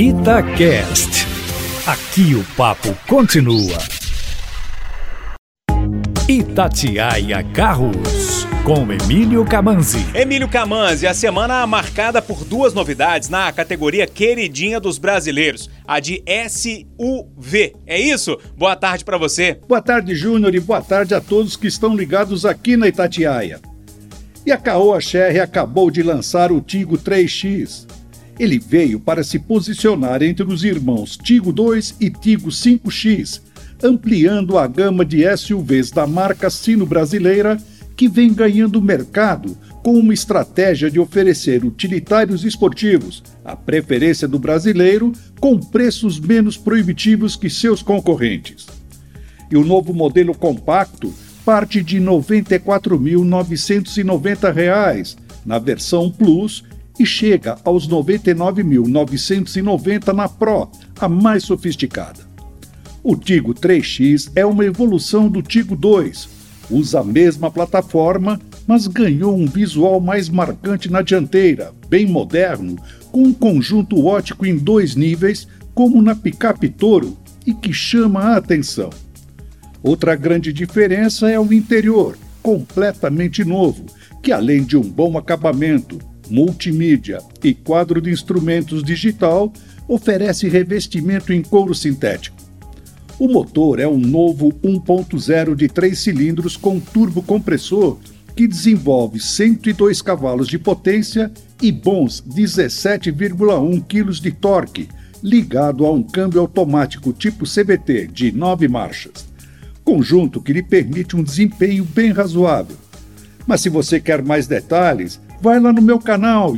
Itacast. Aqui o papo continua. Itatiaia Carros, com Emílio Camanzi. Emílio Camanzi, a semana marcada por duas novidades na categoria queridinha dos brasileiros, a de SUV. É isso? Boa tarde para você. Boa tarde, Júnior, e boa tarde a todos que estão ligados aqui na Itatiaia. E a Caoa Sherry acabou de lançar o Tigo 3X ele veio para se posicionar entre os irmãos Tigo 2 e Tigo 5X, ampliando a gama de SUVs da marca sino-brasileira, que vem ganhando mercado com uma estratégia de oferecer utilitários esportivos, a preferência do brasileiro, com preços menos proibitivos que seus concorrentes. E o novo modelo compacto parte de R$ 94.990 na versão Plus e chega aos 99.990 na Pro, a mais sofisticada. O Tigo 3X é uma evolução do Tigo 2. Usa a mesma plataforma, mas ganhou um visual mais marcante na dianteira, bem moderno, com um conjunto ótico em dois níveis, como na picape Toro, e que chama a atenção. Outra grande diferença é o interior, completamente novo, que além de um bom acabamento, multimídia e quadro de instrumentos digital, oferece revestimento em couro sintético. O motor é um novo 1.0 de 3 cilindros com turbo compressor que desenvolve 102 cavalos de potência e bons 17,1 kg de torque, ligado a um câmbio automático tipo CVT de 9 marchas. Conjunto que lhe permite um desempenho bem razoável. Mas se você quer mais detalhes, vai lá no meu canal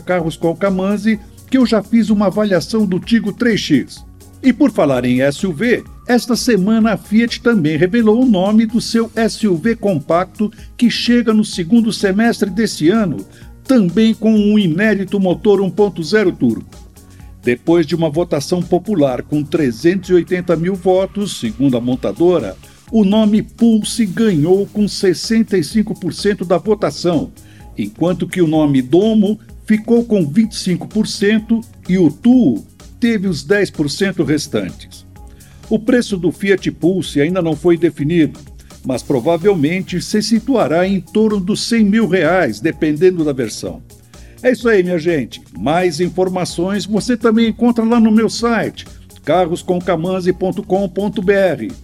carroscomcamanzi que eu já fiz uma avaliação do Tigo 3X. E por falar em SUV, esta semana a Fiat também revelou o nome do seu SUV compacto que chega no segundo semestre desse ano, também com um inédito motor 1.0 turbo. Depois de uma votação popular com 380 mil votos, segundo a montadora, o nome Pulse ganhou com 65% da votação, enquanto que o nome Domo ficou com 25% e o Tuo teve os 10% restantes. O preço do Fiat Pulse ainda não foi definido, mas provavelmente se situará em torno dos 100 mil reais, dependendo da versão. É isso aí, minha gente. Mais informações você também encontra lá no meu site, carroscomcamanzi.com.br.